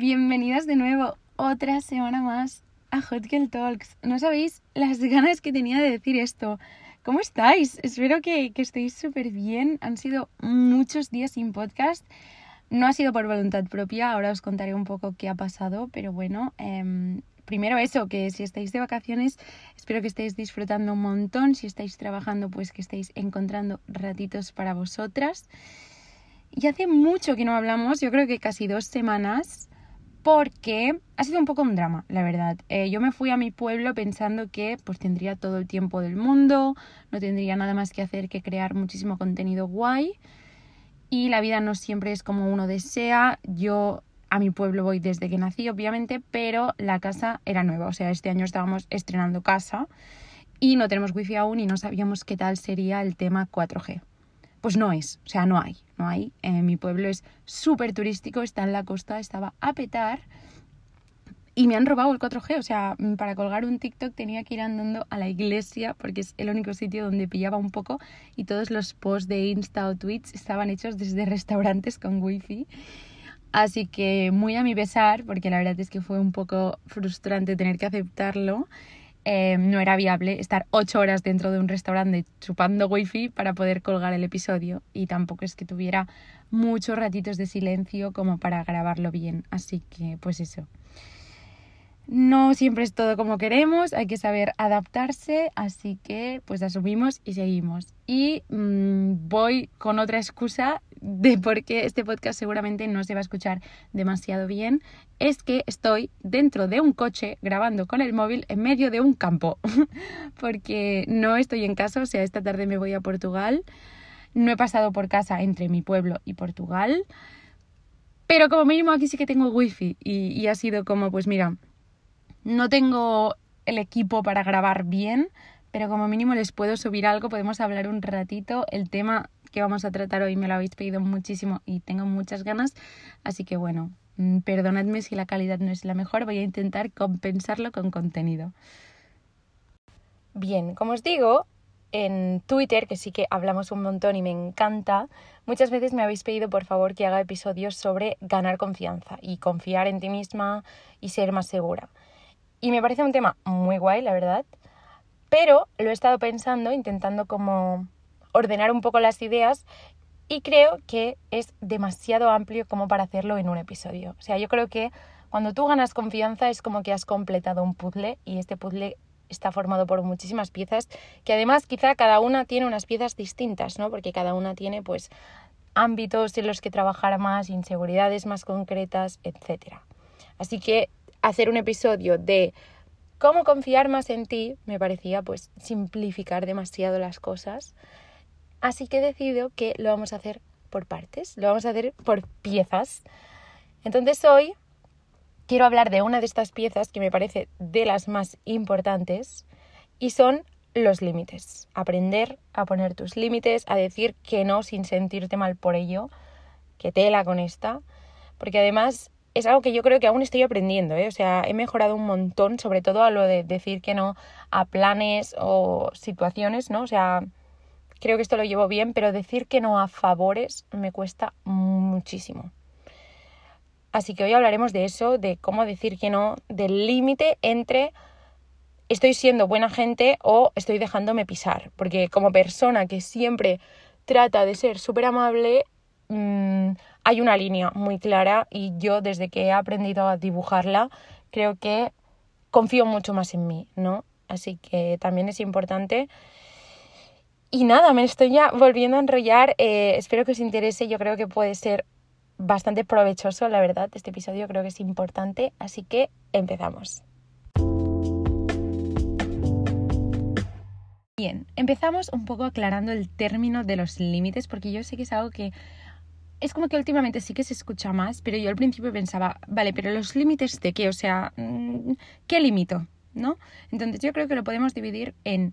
bienvenidas de nuevo otra semana más a Hot Girl Talks. No sabéis las ganas que tenía de decir esto. ¿Cómo estáis? Espero que, estéis súper bien. Han sido muchos días sin podcast. No ha sido por voluntad propia, ahora os contaré un poco qué ha pasado, pero bueno, em, primero eso, que si estáis de vacaciones, espero que estéis disfrutando un montón, si estáis trabajando, pues que estéis encontrando ratitos para vosotras. Y hace mucho que no hablamos, yo creo que casi dos semanas, porque ha sido un poco un drama, la verdad. Eh, yo me fui a mi pueblo pensando que pues tendría todo el tiempo del mundo, no tendría nada más que hacer que crear muchísimo contenido guay y la vida no siempre es como uno desea. Yo a mi pueblo voy desde que nací, obviamente, pero la casa era nueva. O sea, este año estábamos estrenando casa y no tenemos wifi aún y no sabíamos qué tal sería el tema 4G. Pues no es, o sea, no hay, no hay. Eh, mi pueblo es súper turístico, está en la costa, estaba a petar y me han robado el 4G. O sea, mm, para colgar un TikTok tenía que ir andando a la iglesia porque es el único sitio donde pillaba un poco y todos los posts de Insta o tweets estaban hechos desde restaurantes con wifi. Así que muy a mi pesar, porque la verdad es que fue un poco frustrante tener que aceptarlo. Eh, no era viable estar ocho horas dentro de un restaurante chupando wifi para poder colgar el episodio y tampoco es que tuviera muchos ratitos de silencio como para grabarlo bien. Así que pues eso. No siempre es todo como queremos, hay que saber adaptarse, así que pues asumimos y seguimos. Y mm, voy con otra excusa de por qué este podcast seguramente no se va a escuchar demasiado bien, es que estoy dentro de un coche grabando con el móvil en medio de un campo, porque no estoy en casa, o sea, esta tarde me voy a Portugal, no he pasado por casa entre mi pueblo y Portugal, pero como mínimo aquí sí que tengo wifi y, y ha sido como, pues mira, no tengo el equipo para grabar bien, pero como mínimo les puedo subir algo, podemos hablar un ratito. El tema que vamos a tratar hoy me lo habéis pedido muchísimo y tengo muchas ganas, así que bueno, mm, perdonadme si la calidad no es la mejor, voy a intentar compensarlo con contenido. Bien, como os digo, en Twitter, que sí que hablamos un montón y me encanta, muchas veces me habéis pedido por favor que haga episodios sobre ganar confianza y confiar en ti misma y ser más segura. Y me parece un tema muy guay, la verdad. Pero lo he estado pensando, intentando como ordenar un poco las ideas y creo que es demasiado amplio como para hacerlo en un episodio. O sea, yo creo que cuando tú ganas confianza es como que has completado un puzzle y este puzzle está formado por muchísimas piezas que además quizá cada una tiene unas piezas distintas, ¿no? Porque cada una tiene pues ámbitos en los que trabajar más, inseguridades más concretas, etc. Así que hacer un episodio de cómo confiar más en ti me parecía pues simplificar demasiado las cosas. Así que he decidido que lo vamos a hacer por partes, lo vamos a hacer por piezas. Entonces hoy quiero hablar de una de estas piezas que me parece de las más importantes y son los límites. Aprender a poner tus límites, a decir que no sin sentirte mal por ello, que tela con esta, porque además es algo que yo creo que aún estoy aprendiendo, ¿eh? o sea, he mejorado un montón, sobre todo a lo de decir que no a planes o situaciones, ¿no? O sea, creo que esto lo llevo bien, pero decir que no a favores me cuesta muchísimo. Así que hoy hablaremos de eso, de cómo decir que no, del límite entre estoy siendo buena gente o estoy dejándome pisar, porque como persona que siempre trata de ser súper amable, mmm, hay una línea muy clara y yo desde que he aprendido a dibujarla creo que confío mucho más en mí, ¿no? Así que también es importante. Y nada, me estoy ya volviendo a enrollar. Eh, espero que os interese. Yo creo que puede ser bastante provechoso, la verdad. Este episodio creo que es importante. Así que empezamos. Bien, empezamos un poco aclarando el término de los límites, porque yo sé que es algo que es como que últimamente sí que se escucha más, pero yo al principio pensaba, vale, pero los límites de qué, o sea, mm, ¿qué limito? ¿No? Entonces yo creo que lo podemos dividir en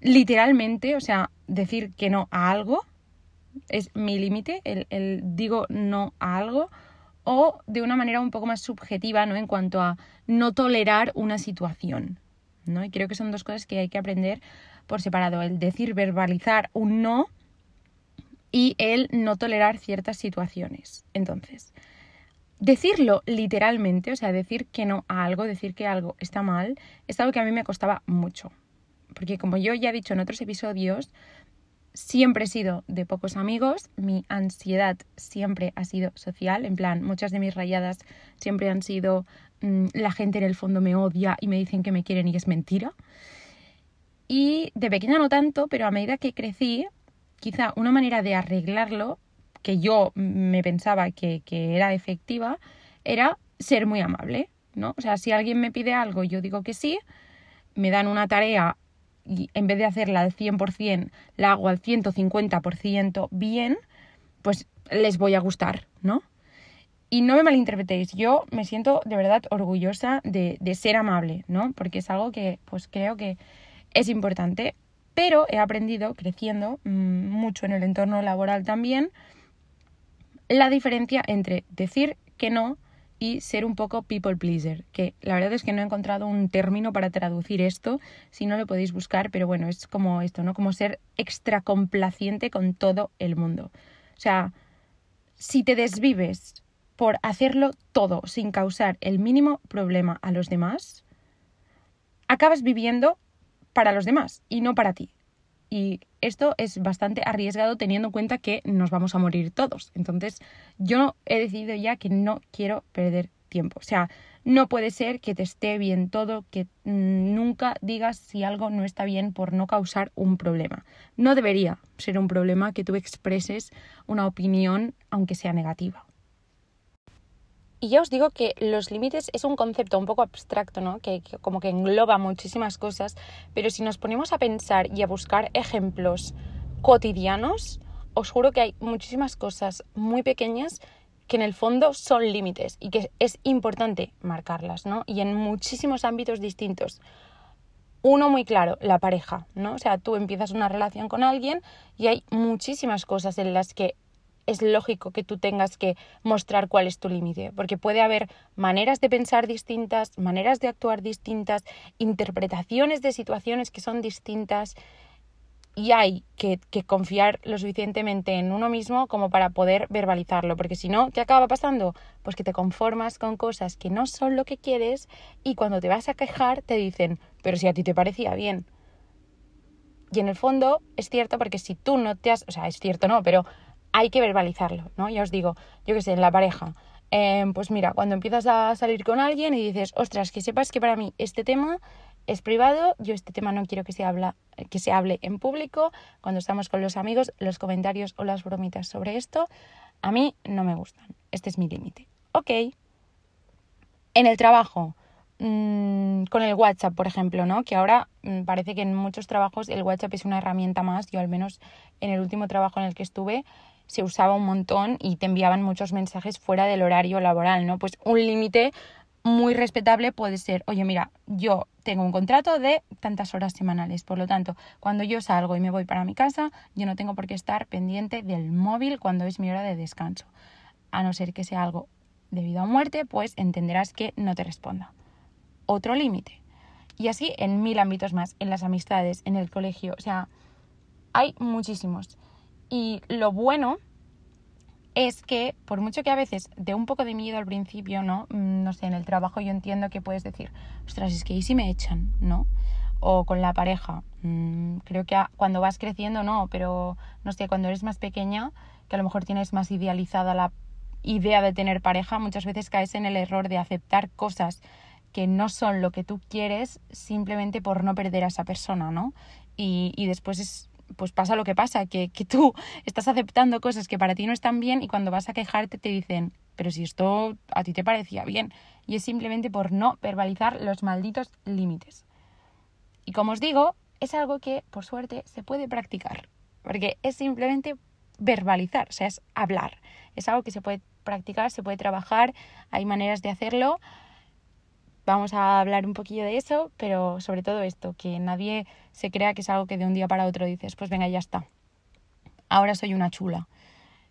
literalmente, o sea, decir que no a algo, es mi límite, el, el, digo no a algo, o de una manera un poco más subjetiva, ¿no? En cuanto a no tolerar una situación, ¿no? Y creo que son dos cosas que hay que aprender por separado, el decir, verbalizar un no y el no tolerar ciertas situaciones. Entonces, decirlo literalmente, o sea, decir que no a algo, decir que algo está mal, es algo que a mí me costaba mucho. Porque como yo ya he dicho en otros episodios, siempre he sido de pocos amigos, mi ansiedad siempre ha sido social, en plan, muchas de mis rayadas siempre han sido mm, la gente en el fondo me odia y me dicen que me quieren y es mentira. Y de pequeña no tanto, pero a medida que crecí, quizá una manera de arreglarlo, que yo me pensaba que, que era efectiva, era ser muy amable, ¿no? O sea, si alguien me pide algo yo digo que sí, me dan una tarea y en vez de hacerla al 100%, la hago al 150% bien, pues les voy a gustar, ¿no? Y no me malinterpretéis, yo me siento de verdad orgullosa de, de, ser amable, ¿no? Porque es algo que pues creo que es importante, pero he aprendido creciendo mmm, mucho en el entorno laboral también la diferencia entre decir que no y ser un poco people pleaser, que la verdad es que no he encontrado un término para traducir esto, si no lo podéis buscar, pero bueno, es como esto, ¿no? Como ser extra complaciente con todo el mundo. O sea, si te desvives por hacerlo todo sin causar el mínimo problema a los demás, acabas viviendo para los demás y no para ti. Y esto es bastante arriesgado teniendo en cuenta que nos vamos a morir todos. Entonces, yo he decidido ya que no quiero perder tiempo. O sea, no puede ser que te esté bien todo, que nunca digas si algo no está bien por no causar un problema. No debería ser un problema que tú expreses una opinión aunque sea negativa. Y ya os digo que los límites es un concepto un poco abstracto, ¿no? Que, como que engloba muchísimas cosas, pero si nos ponemos a pensar y a buscar ejemplos cotidianos, os juro que hay muchísimas cosas muy pequeñas que en el fondo son límites y que es importante marcarlas, ¿no? Y en muchísimos ámbitos distintos. Uno muy claro, la pareja, ¿no? O sea, tú empiezas una relación con alguien y hay muchísimas cosas en las que es lógico que tú tengas que mostrar cuál es tu límite, porque puede haber maneras de pensar distintas, maneras de actuar distintas, interpretaciones de situaciones que son distintas y hay que, confiar lo suficientemente en uno mismo como para poder verbalizarlo, porque si no, ¿qué acaba pasando? Pues que te conformas con cosas que no son lo que quieres y cuando te vas a quejar te dicen, pero si a ti te parecía bien. Y en el fondo es cierto porque si tú no te has, o sea, es cierto no, pero hay que verbalizarlo, ¿no? Ya os digo, yo qué sé, en la pareja. Eh, pues mira, cuando empiezas a salir con alguien y dices, ostras, que sepas que para mí este tema es privado, yo este tema no quiero que se, habla, que se hable en público, cuando estamos con los amigos, los comentarios o las bromitas sobre esto, a mí no me gustan, este es mi límite. Ok. En el trabajo, mmm, con el WhatsApp, por ejemplo, ¿no? Que ahora mmm, parece que en muchos trabajos el WhatsApp es una herramienta más, yo al menos en el último trabajo en el que estuve, se usaba un montón y te enviaban muchos mensajes fuera del horario laboral, ¿no? Pues un límite muy respetable puede ser, oye, mira, yo tengo un contrato de tantas horas semanales, por lo tanto, cuando yo salgo y me voy para mi casa, yo no tengo por qué estar pendiente del móvil cuando es mi hora de descanso. A no ser que sea algo debido a muerte, pues entenderás que no te responda. Otro límite. Y así en mil ámbitos más, en las amistades, en el colegio, o sea, hay muchísimos. Y lo bueno es que, por mucho que a veces dé un poco de miedo al principio, ¿no? Mm, no sé, en el trabajo yo entiendo que puedes decir, ostras, es que ahí sí me echan, ¿no? O con la pareja. Mm, creo que cuando vas creciendo, no, pero no sé, cuando eres más pequeña, que a lo mejor tienes más idealizada la idea de tener pareja, muchas veces caes en el error de aceptar cosas que no son lo que tú quieres simplemente por no perder a esa persona, ¿no? Y, y después es pues pasa lo que pasa, que, que tú estás aceptando cosas que para ti no están bien y cuando vas a quejarte te dicen, pero si esto a ti te parecía bien. Y es simplemente por no verbalizar los malditos límites. Y como os digo, es algo que, por suerte, se puede practicar. Porque es simplemente verbalizar, o sea, es hablar. Es algo que se puede practicar, se puede trabajar, hay maneras de hacerlo. Vamos a hablar un poquillo de eso, pero sobre todo esto, que nadie se crea que es algo que de un día para otro dices, pues venga, ya está. Ahora soy una chula.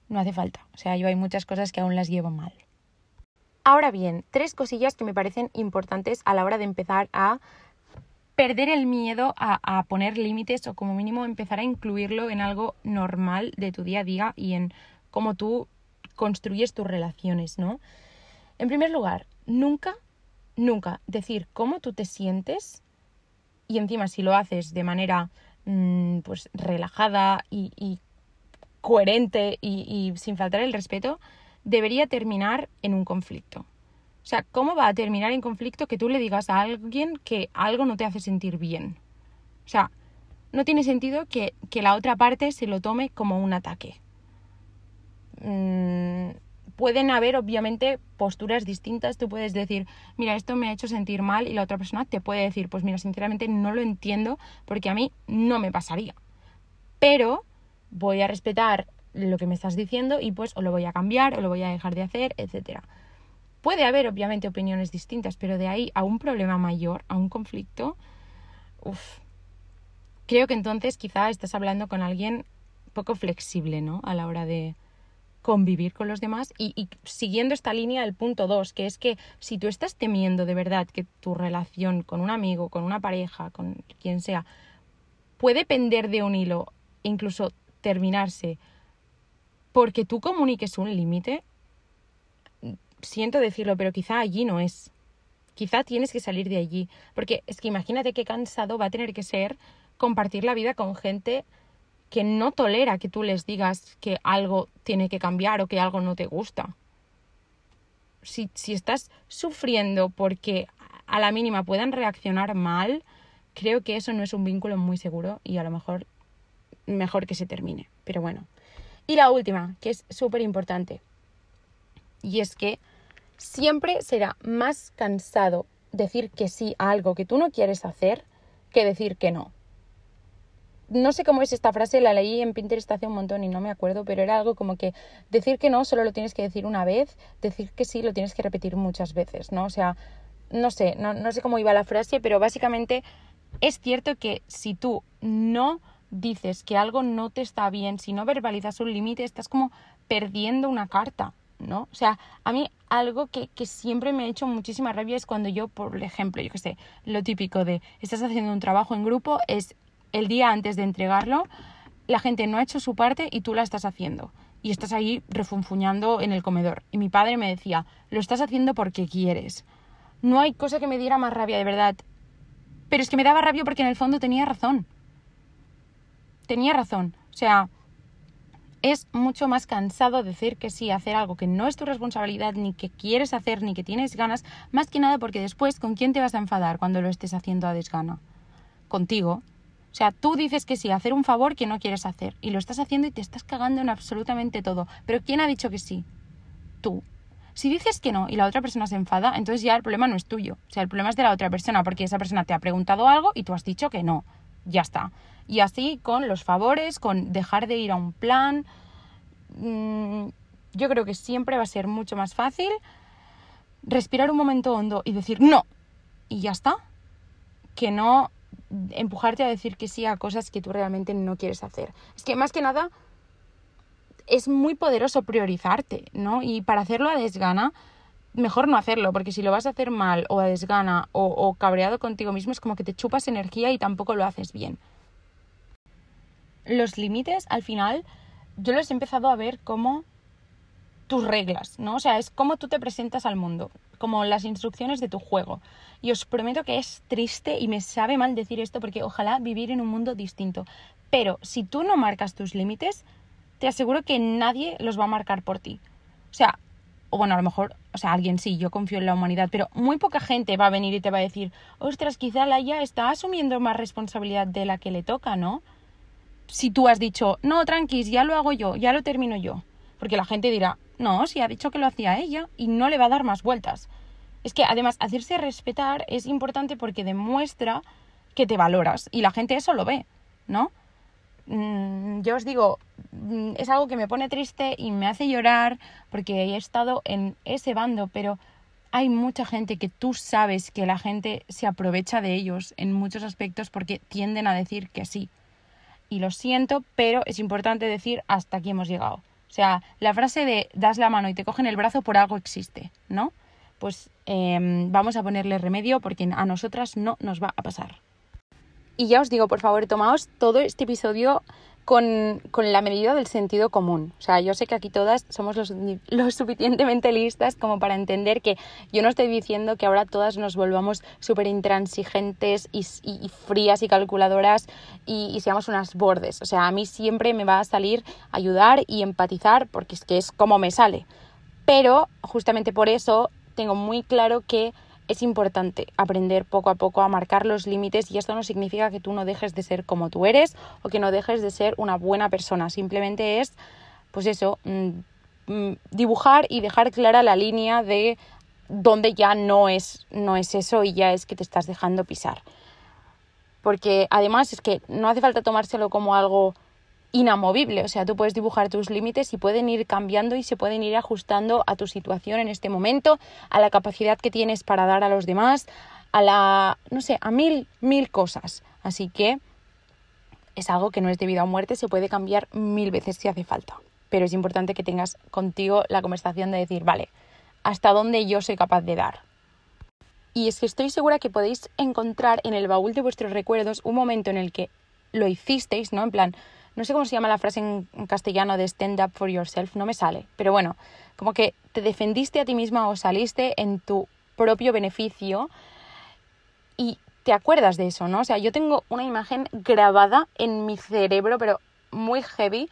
No hace falta. O sea, yo hay muchas cosas que aún las llevo mal. Ahora bien, tres cosillas que me parecen importantes a la hora de empezar a perder el miedo a, poner límites o como mínimo empezar a incluirlo en algo normal de tu día a día y en cómo tú construyes tus relaciones, ¿no? En primer lugar, nunca, nunca decir cómo tú te sientes y encima si lo haces de manera mm, pues relajada y, coherente y, sin faltar el respeto, debería terminar en un conflicto. O sea, ¿cómo va a terminar en conflicto que tú le digas a alguien que algo no te hace sentir bien? O sea, no tiene sentido que, la otra parte se lo tome como un ataque. Mm, pueden haber, obviamente, posturas distintas. Tú puedes decir, mira, esto me ha hecho sentir mal y la otra persona te puede decir, pues mira, sinceramente no lo entiendo porque a mí no me pasaría. Pero voy a respetar lo que me estás diciendo y pues o lo voy a cambiar o lo voy a dejar de hacer, etc. Puede haber, obviamente, opiniones distintas, pero de ahí a un problema mayor, a un conflicto, uff, creo que entonces quizá estás hablando con alguien poco flexible, ¿no? A la hora de convivir con los demás y, siguiendo esta línea el punto dos, que es que si tú estás temiendo de verdad que tu relación con un amigo, con una pareja, con quien sea, puede pender de un hilo e incluso terminarse porque tú comuniques un límite, siento decirlo, pero quizá allí no es. Quizá tienes que salir de allí, porque es que imagínate qué cansado va a tener que ser compartir la vida con gente que no tolera que tú les digas que algo tiene que cambiar o que algo no te gusta. Si, si estás sufriendo porque a la mínima puedan reaccionar mal, creo que eso no es un vínculo muy seguro y a lo mejor mejor que se termine. Pero bueno. Y la última, que es súper importante. Y es que siempre será más cansado decir que sí a algo que tú no quieres hacer que decir que no no sé cómo es esta frase, la leí en Pinterest hace un montón y no me acuerdo, pero era algo como que decir que no solo lo tienes que decir una vez, decir que sí lo tienes que repetir muchas veces, ¿no? O sea, no sé, no, no sé cómo iba la frase, pero básicamente es cierto que si tú no dices que algo no te está bien, si no verbalizas un límite, estás como perdiendo una carta, ¿no? O sea, a mí algo que, que, siempre me ha hecho muchísima rabia es cuando yo, por ejemplo, yo qué sé, lo típico de estás haciendo un trabajo en grupo es el día antes de entregarlo, la gente no ha hecho su parte y tú la estás haciendo. Y estás ahí refunfuñando en el comedor. Y mi padre me decía, lo estás haciendo porque quieres. No hay cosa que me diera más rabia, de verdad. Pero es que me daba rabia porque en el fondo tenía razón. Tenía razón. O sea, es mucho más cansado decir que sí, hacer algo que no es tu responsabilidad, ni que quieres hacer, ni que tienes ganas, más que nada porque después, ¿con quién te vas a enfadar cuando lo estés haciendo a desgana? Contigo. O sea, tú dices que sí, hacer un favor que no quieres hacer y lo estás haciendo y te estás cagando en absolutamente todo. Pero ¿quién ha dicho que sí? Tú. Si dices que no y la otra persona se enfada, entonces ya el problema no es tuyo. O sea, el problema es de la otra persona porque esa persona te ha preguntado algo y tú has dicho que no. Ya está. Y así con los favores, con dejar de ir a un plan. Mm, yo creo que siempre va a ser mucho más fácil respirar un momento hondo y decir no. Y ya está. Que no empujarte a decir que sí a cosas que tú realmente no quieres hacer. Es que más que nada es muy poderoso priorizarte, ¿no? Y para hacerlo a desgana, mejor no hacerlo, porque si lo vas a hacer mal o a desgana o, cabreado contigo mismo, es como que te chupas energía y tampoco lo haces bien. Los límites, al final, yo los he empezado a ver como tus reglas, ¿no? O sea, es cómo tú te presentas al mundo, como las instrucciones de tu juego. Y os prometo que es triste y me sabe mal decir esto porque ojalá vivir en un mundo distinto. Pero si tú no marcas tus límites, te aseguro que nadie los va a marcar por ti. O sea, o bueno, a lo mejor, o sea, alguien sí, yo confío en la humanidad, pero muy poca gente va a venir y te va a decir, ostras, quizá Laia está asumiendo más responsabilidad de la que le toca, ¿no? Si tú has dicho, no, tranquis, ya lo hago yo, ya lo termino yo. Porque la gente dirá, no, si ha dicho que lo hacía ella y no le va a dar más vueltas. Es que además hacerse respetar es importante porque demuestra que te valoras y la gente eso lo ve, ¿no? Mm, yo os digo, mm, es algo que me pone triste y me hace llorar porque he estado en ese bando, pero hay mucha gente que tú sabes que la gente se aprovecha de ellos en muchos aspectos porque tienden a decir que sí. Y lo siento, pero es importante decir hasta aquí hemos llegado. O sea, la frase de das la mano y te cogen el brazo por algo existe, ¿no? Pues em, vamos a ponerle remedio porque a nosotras no nos va a pasar. Y ya os digo, por favor, tomaos todo este episodio con, la medida del sentido común. O sea, yo sé que aquí todas somos lo, suficientemente listas como para entender que yo no estoy diciendo que ahora todas nos volvamos súper intransigentes y, frías y calculadoras y, y, seamos unas bordes. O sea, a mí siempre me va a salir ayudar y empatizar porque es que es como me sale. Pero justamente por eso tengo muy claro que es importante aprender poco a poco a marcar los límites y esto no significa que tú no dejes de ser como tú eres o que no dejes de ser una buena persona. Simplemente es, pues eso, mm, mm, dibujar y dejar clara la línea de donde ya no es, no es eso y ya es que te estás dejando pisar. Porque además es que no hace falta tomárselo como algo inamovible. O sea, tú puedes dibujar tus límites y pueden ir cambiando y se pueden ir ajustando a tu situación en este momento, a la capacidad que tienes para dar a los demás, a la, no sé, a mil, mil cosas. Así que es algo que no es de vida o muerte, se puede cambiar mil veces si hace falta. Pero es importante que tengas contigo la conversación de decir, vale, ¿hasta dónde yo soy capaz de dar? Y es que estoy segura que podéis encontrar en el baúl de vuestros recuerdos un momento en el que lo hicisteis, ¿no? En plan, no sé cómo se llama la frase en, castellano de stand up for yourself, no me sale, pero bueno, como que te defendiste a ti misma o saliste en tu propio beneficio y te acuerdas de eso, ¿no? O sea, yo tengo una imagen grabada en mi cerebro, pero muy heavy,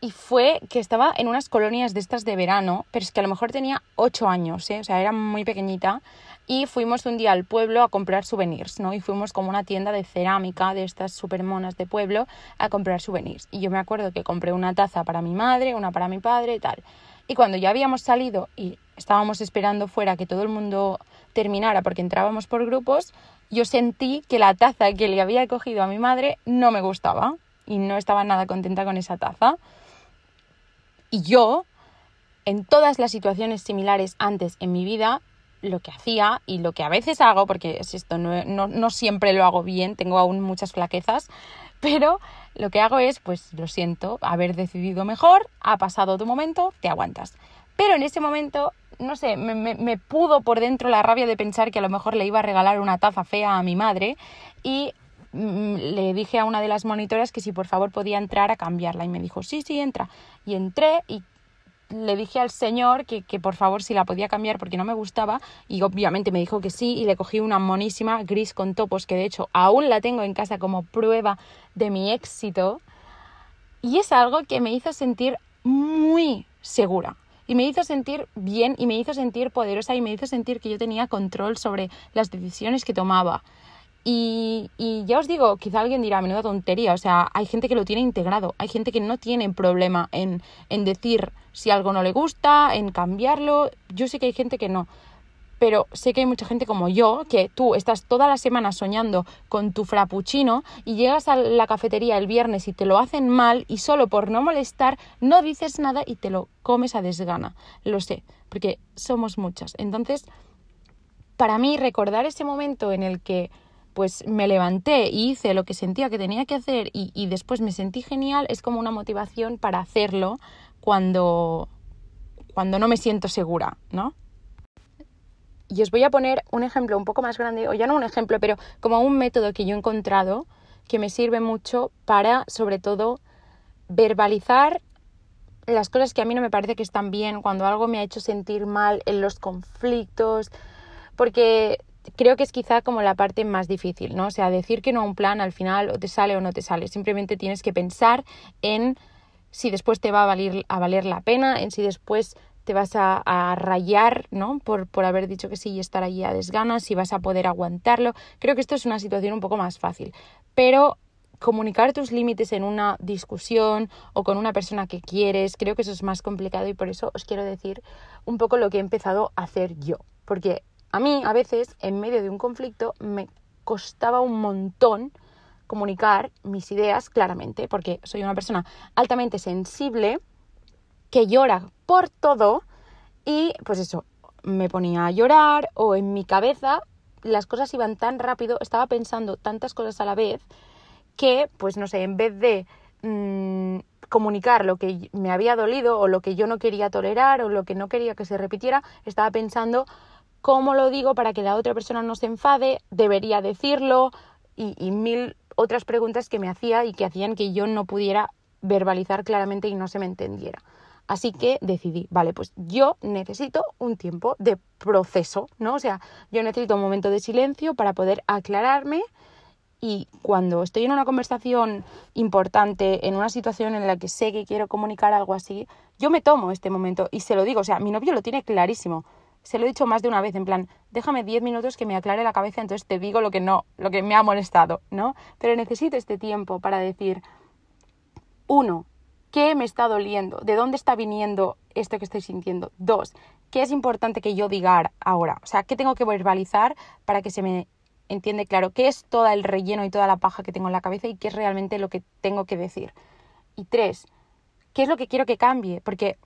y fue que estaba en unas colonias de estas de verano, pero es que a lo mejor tenía ocho años, ¿eh? o sea, era muy pequeñita, y fuimos un día al pueblo a comprar souvenirs, ¿no? Y fuimos como una tienda de cerámica de estas super monas de pueblo a comprar souvenirs. Y yo me acuerdo que compré una taza para mi madre, una para mi padre y tal. Y cuando ya habíamos salido y estábamos esperando fuera que todo el mundo terminara porque entrábamos por grupos, yo sentí que la taza que le había cogido a mi madre no me gustaba y no estaba nada contenta con esa taza. Y yo, en todas las situaciones similares antes en mi vida, lo que hacía y lo que a veces hago, porque es esto, no, no, siempre lo hago bien, tengo aún muchas flaquezas, pero lo que hago es, pues lo siento, haber decidido mejor, ha pasado tu momento, te aguantas. Pero en ese momento, no sé, me, me, pudo por dentro la rabia de pensar que a lo mejor le iba a regalar una taza fea a mi madre y mm, le dije a una de las monitoras que si por favor podía entrar a cambiarla y me dijo, sí, sí, entra. Y entré y le dije al señor que, que, por favor si la podía cambiar porque no me gustaba y obviamente me dijo que sí y le cogí una monísima gris con topos que de hecho aún la tengo en casa como prueba de mi éxito y es algo que me hizo sentir muy segura y me hizo sentir bien y me hizo sentir poderosa y me hizo sentir que yo tenía control sobre las decisiones que tomaba y, y, ya os digo, quizá alguien dirá, menuda tontería, o sea, hay gente que lo tiene integrado, hay gente que no tiene problema en, en decir si algo no le gusta, en cambiarlo, yo sé que hay gente que no, pero sé que hay mucha gente como yo, que tú estás toda la semana soñando con tu frappuccino y llegas a la cafetería el viernes y te lo hacen mal y solo por no molestar no dices nada y te lo comes a desgana. Lo sé, porque somos muchas. Entonces, para mí recordar ese momento en el que pues me levanté y hice lo que sentía que tenía que hacer y, después me sentí genial, es como una motivación para hacerlo cuando, cuando no me siento segura, ¿no? Y os voy a poner un ejemplo un poco más grande, o ya no un ejemplo, pero como un método que yo he encontrado que me sirve mucho para, sobre todo, verbalizar las cosas que a mí no me parece que están bien, cuando algo me ha hecho sentir mal en los conflictos, porque creo que es quizá como la parte más difícil, ¿no? O sea, decir que no a un plan al final o te sale o no te sale. Simplemente tienes que pensar en si después te va a valer, a valer la pena, en si después te vas a, rayar, ¿no? Por, por, haber dicho que sí y estar allí a desganas, si vas a poder aguantarlo. Creo que esto es una situación un poco más fácil. Pero comunicar tus límites en una discusión o con una persona que quieres, creo que eso es más complicado y por eso os quiero decir un poco lo que he empezado a hacer yo. Porque a mí, a veces, en medio de un conflicto, me costaba un montón comunicar mis ideas claramente, porque soy una persona altamente sensible, que llora por todo, y pues eso, me ponía a llorar o en mi cabeza las cosas iban tan rápido, estaba pensando tantas cosas a la vez, que, pues no sé, en vez de mm, comunicar lo que me había dolido o lo que yo no quería tolerar o lo que no quería que se repitiera, estaba pensando cómo lo digo para que la otra persona no se enfade, debería decirlo y, mil otras preguntas que me hacía y que hacían que yo no pudiera verbalizar claramente y no se me entendiera. Así que decidí, vale, pues yo necesito un tiempo de proceso, ¿no? O sea, yo necesito un momento de silencio para poder aclararme y cuando estoy en una conversación importante, en una situación en la que sé que quiero comunicar algo así, yo me tomo este momento y se lo digo, o sea, mi novio lo tiene clarísimo. Se lo he dicho más de una vez, en plan, déjame 10 minutos que me aclare la cabeza, entonces te digo lo que no, lo que me ha molestado, ¿no? Pero necesito este tiempo para decir, uno, ¿qué me está doliendo? ¿De dónde está viniendo esto que estoy sintiendo? Dos, ¿qué es importante que yo diga ahora? O sea, ¿qué tengo que verbalizar para que se me entiende claro qué es todo el relleno y toda la paja que tengo en la cabeza y qué es realmente lo que tengo que decir? Y tres, ¿qué es lo que quiero que cambie? Porque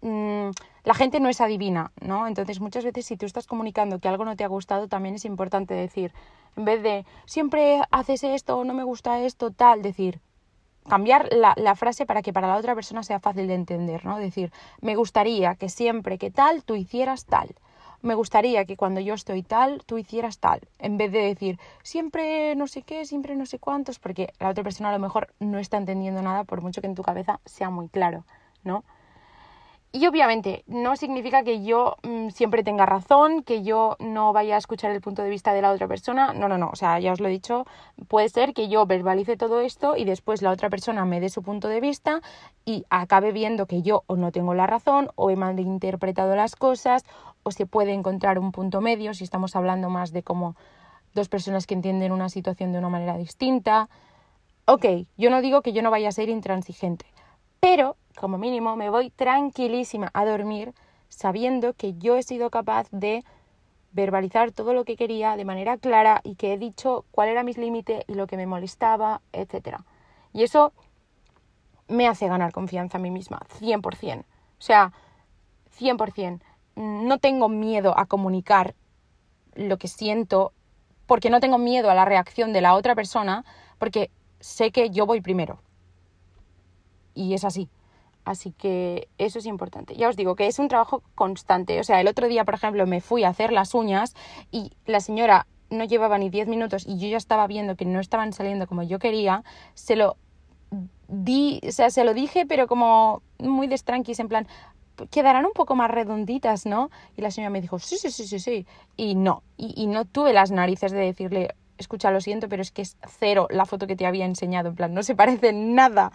mm, la gente no es adivina, ¿no? Entonces muchas veces si tú estás comunicando que algo no te ha gustado, también es importante decir, en vez de siempre haces esto, no me gusta esto, tal, decir, cambiar la, la, frase para que para la otra persona sea fácil de entender, ¿no? Decir, me gustaría que siempre que tal, tú hicieras tal. Me gustaría que cuando yo estoy tal, tú hicieras tal. En vez de decir, siempre no sé qué, siempre no sé cuántos, porque la otra persona a lo mejor no está entendiendo nada por mucho que en tu cabeza sea muy claro, ¿no? Y obviamente no significa que yo mm, siempre tenga razón, que yo no vaya a escuchar el punto de vista de la otra persona. No, no, no. O sea, ya os lo he dicho, puede ser que yo verbalice todo esto y después la otra persona me dé su punto de vista y acabe viendo que yo o no tengo la razón o he malinterpretado las cosas o se puede encontrar un punto medio si estamos hablando más de como dos personas que entienden una situación de una manera distinta. Ok, yo no digo que yo no vaya a ser intransigente, pero como mínimo me voy tranquilísima a dormir sabiendo que yo he sido capaz de verbalizar todo lo que quería de manera clara y que he dicho cuál era mis límites y lo que me molestaba, etc. Y eso me hace ganar confianza a mí misma, 100%. O sea, 100%. No tengo miedo a comunicar lo que siento porque no tengo miedo a la reacción de la otra persona porque sé que yo voy primero. Y es así. Así que eso es importante. Ya os digo que es un trabajo constante. O sea, el otro día, por ejemplo, me fui a hacer las uñas y la señora no llevaba ni 10 minutos y yo ya estaba viendo que no estaban saliendo como yo quería. Se lo di, o sea, se lo dije, pero como muy destranquis, en plan, quedarán un poco más redonditas, ¿no? Y la señora me dijo, sí, sí, sí, sí, sí. Y no, y, y no tuve las narices de decirle, escucha, lo siento, pero es que es cero la foto que te había enseñado, en plan, no se parece nada.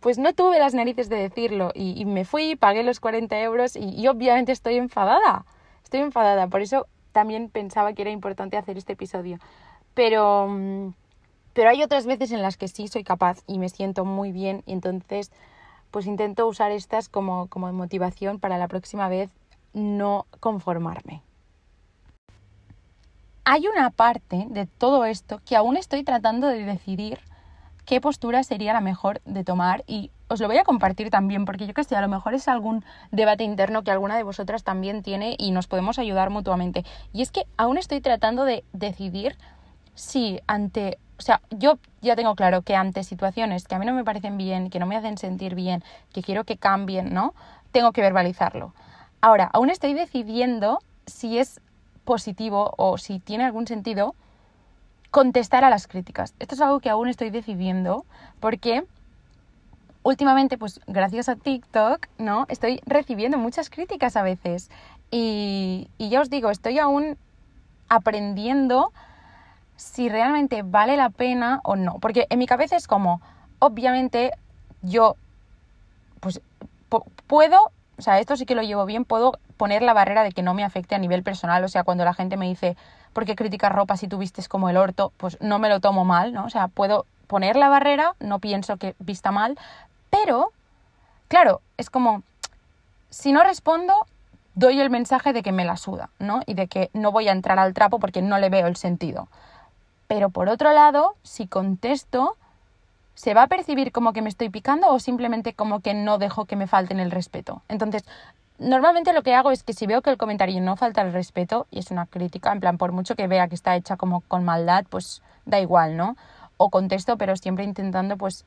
Pues no tuve las narices de decirlo y, me fui, pagué los 40 euros y, obviamente estoy enfadada. Estoy enfadada, por eso también pensaba que era importante hacer este episodio. Pero, mm, pero hay otras veces en las que sí soy capaz y me siento muy bien y entonces pues intento usar estas como, como motivación para la próxima vez no conformarme. Hay una parte de todo esto que aún estoy tratando de decidir qué postura sería la mejor de tomar y os lo voy a compartir también porque yo que sé, a lo mejor es algún debate interno que alguna de vosotras también tiene y nos podemos ayudar mutuamente. Y es que aún estoy tratando de decidir si ante, o sea, yo ya tengo claro que ante situaciones que a mí no me parecen bien, que no me hacen sentir bien, que quiero que cambien, ¿no? Tengo que verbalizarlo. Ahora, aún estoy decidiendo si es positivo o si tiene algún sentido contestar a las críticas. Esto es algo que aún estoy decidiendo porque últimamente, pues gracias a TikTok, ¿no? Estoy recibiendo muchas críticas a veces. Y, ya os digo, estoy aún aprendiendo si realmente vale la pena o no. Porque en mi cabeza es como, obviamente, yo, pues, puedo, o sea, esto sí que lo llevo bien, puedo poner la barrera de que no me afecte a nivel personal. O sea, cuando la gente me dice, ¿por qué criticas ropa si tú vistes como el orto? Pues no me lo tomo mal, ¿no? O sea, puedo poner la barrera, no pienso que vista mal, pero, claro, es como, si no respondo, doy el mensaje de que me la suda, ¿no? Y de que no voy a entrar al trapo porque no le veo el sentido. Pero por otro lado, si contesto, ¿se va a percibir como que me estoy picando o simplemente como que no dejo que me falten el respeto? Entonces, normalmente lo que hago es que si veo que el comentario no falta el respeto, y es una crítica, en plan, por mucho que vea que está hecha como con maldad, pues da igual, ¿no? O contesto, pero siempre intentando, pues,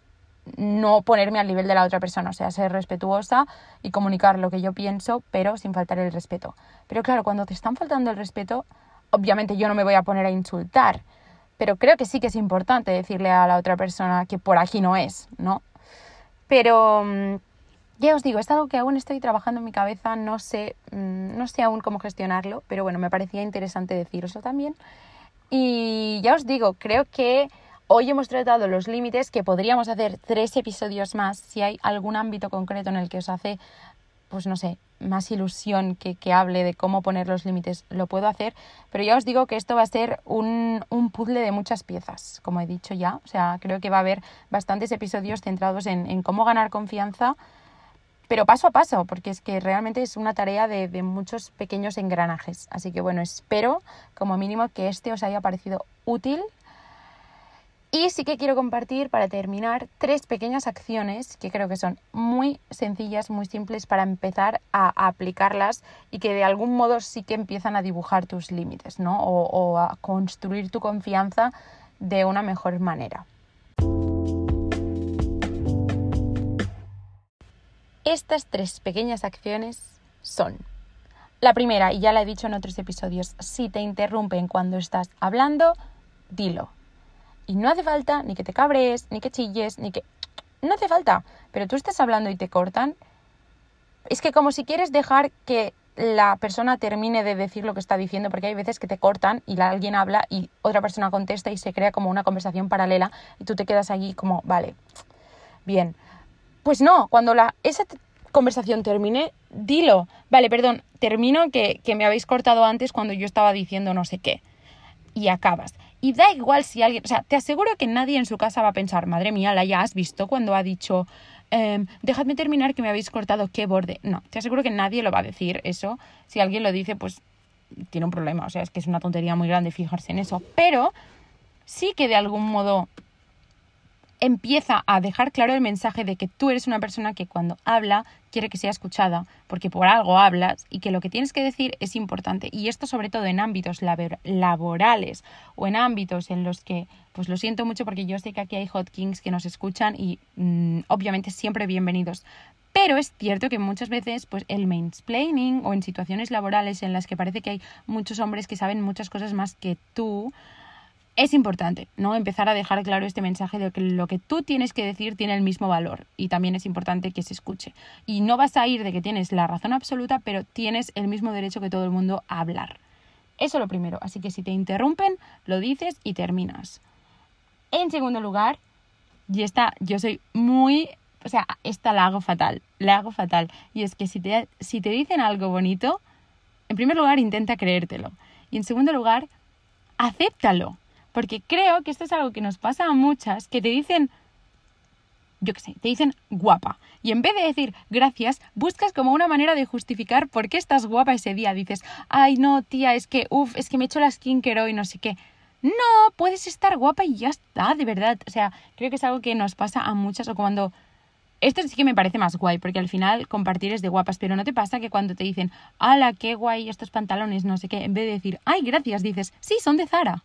no ponerme al nivel de la otra persona, o sea, ser respetuosa y comunicar lo que yo pienso, pero sin faltar el respeto. Pero claro, cuando te están faltando el respeto, obviamente yo no me voy a poner a insultar, pero creo que sí que es importante decirle a la otra persona que por aquí no es, ¿no? Pero mm, ya os digo, es algo que aún estoy trabajando en mi cabeza, no sé, mm, no sé aún cómo gestionarlo, pero bueno, me parecía interesante deciroslo también. Y ya os digo, creo que hoy hemos tratado los límites, que podríamos hacer tres episodios más si hay algún ámbito concreto en el que os hace, pues no sé, más ilusión que, que hable de cómo poner los límites, lo puedo hacer. Pero ya os digo que esto va a ser un, un, puzzle de muchas piezas, como he dicho ya. O sea, creo que va a haber bastantes episodios centrados en, en cómo ganar confianza pero paso a paso, porque es que realmente es una tarea de, muchos pequeños engranajes. Así que bueno, espero como mínimo que este os haya parecido útil. Y sí que quiero compartir para terminar tres pequeñas acciones que creo que son muy sencillas, muy simples para empezar a, aplicarlas y que de algún modo sí que empiezan a dibujar tus límites, ¿no? O a construir tu confianza de una mejor manera. Estas tres pequeñas acciones son la primera, y ya la he dicho en otros episodios, si te interrumpen cuando estás hablando, dilo. Y no hace falta ni que te cabres, ni que chilles, ni que... No hace falta, pero tú estás hablando y te cortan. Es que como si quieres dejar que la persona termine de decir lo que está diciendo, porque hay veces que te cortan y alguien habla y otra persona contesta y se crea como una conversación paralela y tú te quedas allí como, vale, bien. Pues no, cuando la, esa conversación termine, dilo. Vale, perdón, termino que, que me habéis cortado antes cuando yo estaba diciendo no sé qué. Y acabas. Y da igual si alguien, o sea, te aseguro que nadie en su casa va a pensar, madre mía, la ya has visto cuando ha dicho, eh, dejadme terminar que me habéis cortado, qué borde. No, te aseguro que nadie lo va a decir eso. Si alguien lo dice, pues tiene un problema. O sea, es que es una tontería muy grande fijarse en eso. Pero sí que de algún modo empieza a dejar claro el mensaje de que tú eres una persona que cuando habla quiere que sea escuchada, porque por algo hablas y que lo que tienes que decir es importante. Y esto sobre todo en ámbitos laborales o en ámbitos en los que, pues lo siento mucho porque yo sé que aquí hay hot kings que nos escuchan y mmm, obviamente siempre bienvenidos. Pero es cierto que muchas veces pues el mansplaining o en situaciones laborales en las que parece que hay muchos hombres que saben muchas cosas más que tú, es importante, ¿no? Empezar a dejar claro este mensaje de que lo que tú tienes que decir tiene el mismo valor y también es importante que se escuche. Y no vas a ir de que tienes la razón absoluta, pero tienes el mismo derecho que todo el mundo a hablar. Eso lo primero. Así que si te interrumpen, lo dices y terminas. En segundo lugar, y esta yo soy muy, o sea, esta la hago fatal, la hago fatal. Y es que si te, si te dicen algo bonito, en primer lugar intenta creértelo. Y en segundo lugar, acéptalo. Porque creo que esto es algo que nos pasa a muchas que te dicen, yo qué sé, te dicen guapa. Y en vez de decir gracias, buscas como una manera de justificar por qué estás guapa ese día. Dices, ay no, tía, es que, uff, es que me he hecho la skincare hoy, no sé qué. No, puedes estar guapa y ya está, de verdad. O sea, creo que es algo que nos pasa a muchas o cuando... Esto sí que me parece más guay, porque al final compartir es de guapas, pero ¿no te pasa que cuando te dicen, ala, qué guay estos pantalones, no sé qué, en vez de decir, ay, gracias, dices, sí, son de Zara?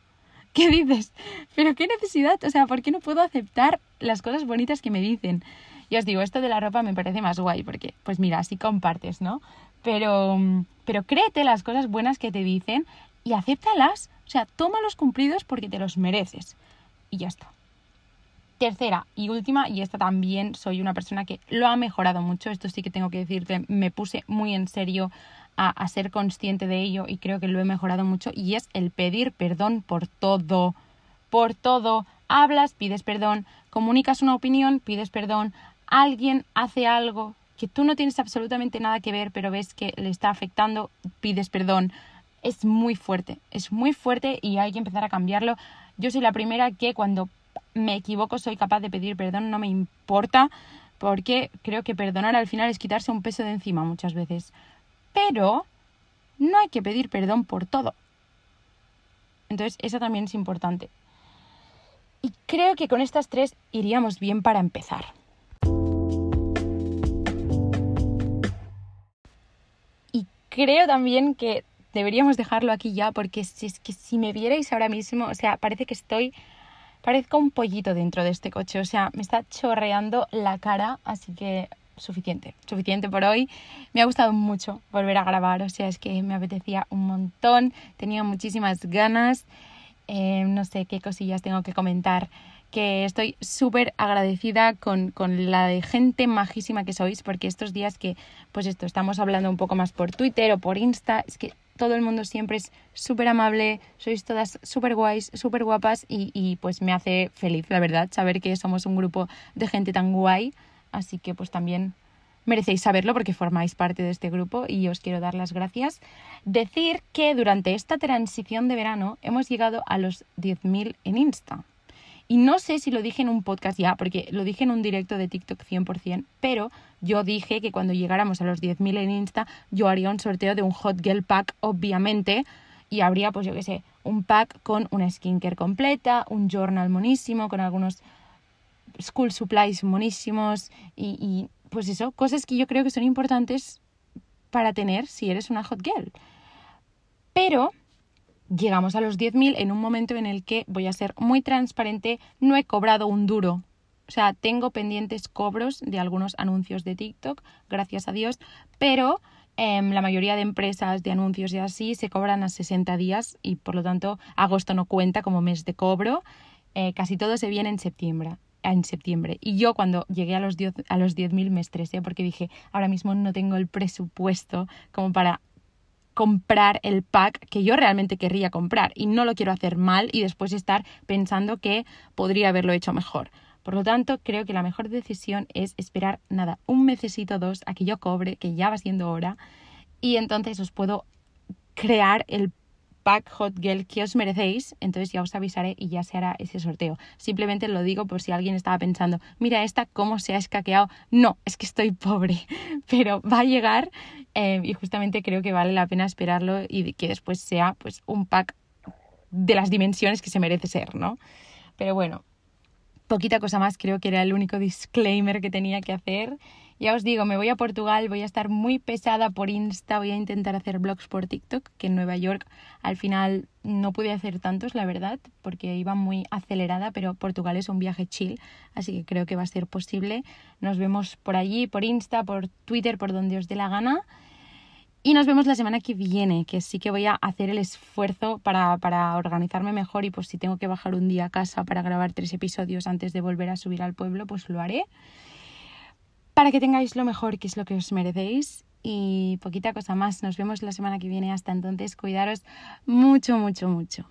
¿Qué dices? Pero qué necesidad, o sea, ¿por qué no puedo aceptar las cosas bonitas que me dicen? Y os digo, esto de la ropa me parece más guay, porque, pues mira, así compartes, ¿no? Pero, pero créete las cosas buenas que te dicen y acéptalas. O sea, toma los cumplidos porque te los mereces. Y ya está. Tercera y última, y esta también soy una persona que lo ha mejorado mucho, esto sí que tengo que decirte, me puse muy en serio a, ser consciente de ello y creo que lo he mejorado mucho y es el pedir perdón por todo, por todo. Hablas, pides perdón, comunicas una opinión, pides perdón, alguien hace algo que tú no tienes absolutamente nada que ver, pero ves que le está afectando, pides perdón. Es muy fuerte, es muy fuerte y hay que empezar a cambiarlo. Yo soy la primera que cuando me equivoco soy capaz de pedir perdón, no me importa, porque creo que perdonar al final es quitarse un peso de encima muchas veces. Pero no hay que pedir perdón por todo. Entonces, eso también es importante. Y creo que con estas tres iríamos bien para empezar. Y creo también que deberíamos dejarlo aquí ya, porque si es que si me vierais ahora mismo, o sea, parece que estoy, parezco un pollito dentro de este coche, o sea, me está chorreando la cara, así que suficiente, suficiente por hoy. Me ha gustado mucho volver a grabar, o sea, es que me apetecía un montón, tenía muchísimas ganas eh, no sé qué cosillas tengo que comentar, que estoy súper agradecida con, con, la de gente majísima que sois, porque estos días que, pues esto, estamos hablando un poco más por Twitter o por Insta, es que todo el mundo siempre es súper amable, sois todas súper guays, súper guapas y, pues me hace feliz, la verdad, saber que somos un grupo de gente tan guay, así que pues también merecéis saberlo porque formáis parte de este grupo y os quiero dar las gracias. Decir que durante esta transición de verano hemos llegado a los 10.000 en Insta. Y no sé si lo dije en un podcast ya, porque lo dije en un directo de TikTok 100%, pero yo dije que cuando llegáramos a los 10.000 en Insta, yo haría un sorteo de un Hot Girl Pack, obviamente, y habría, pues yo qué sé, un pack con una skincare completa, un journal monísimo, con algunos school supplies monísimos y, pues eso, cosas que yo creo que son importantes para tener si eres una hot girl. Pero llegamos a los 10.000 en un momento en el que voy a ser muy transparente, no he cobrado un duro. O sea, tengo pendientes cobros de algunos anuncios de TikTok, gracias a Dios, pero em, la mayoría de empresas de anuncios y así se cobran a 60 días y por lo tanto agosto no cuenta como mes de cobro. Eh, casi todo se viene en septiembre en septiembre. Y yo cuando llegué a los 10.000 a los me estresé porque dije, ahora mismo no tengo el presupuesto como para comprar el pack que yo realmente querría comprar y no lo quiero hacer mal y después estar pensando que podría haberlo hecho mejor. Por lo tanto, creo que la mejor decisión es esperar nada, un mesecito dos a que yo cobre, que ya va siendo hora, y entonces os puedo crear el pack Hot Girl que os merecéis, entonces ya os avisaré y ya se hará ese sorteo. Simplemente lo digo por si alguien estaba pensando, mira esta cómo se ha escaqueado. No, es que estoy pobre, pero va a llegar eh, y justamente creo que vale la pena esperarlo y que después sea pues un pack de las dimensiones que se merece ser, ¿no? Pero bueno, poquita cosa más, creo que era el único disclaimer que tenía que hacer. Ya os digo, me voy a Portugal, voy a estar muy pesada por Insta, voy a intentar hacer blogs por TikTok, que en Nueva York al final no pude hacer tantos, la verdad, porque iba muy acelerada, pero Portugal es un viaje chill, así que creo que va a ser posible. Nos vemos por allí, por Insta, por Twitter, por donde os dé la gana. Y nos vemos la semana que viene, que sí que voy a hacer el esfuerzo para, para, organizarme mejor y pues si tengo que bajar un día a casa para grabar tres episodios antes de volver a subir al pueblo, pues lo haré. Para que tengáis lo mejor, que es lo que os merecéis. Y poquita cosa más. Nos vemos la semana que viene. Hasta entonces, cuidaros mucho, mucho, mucho.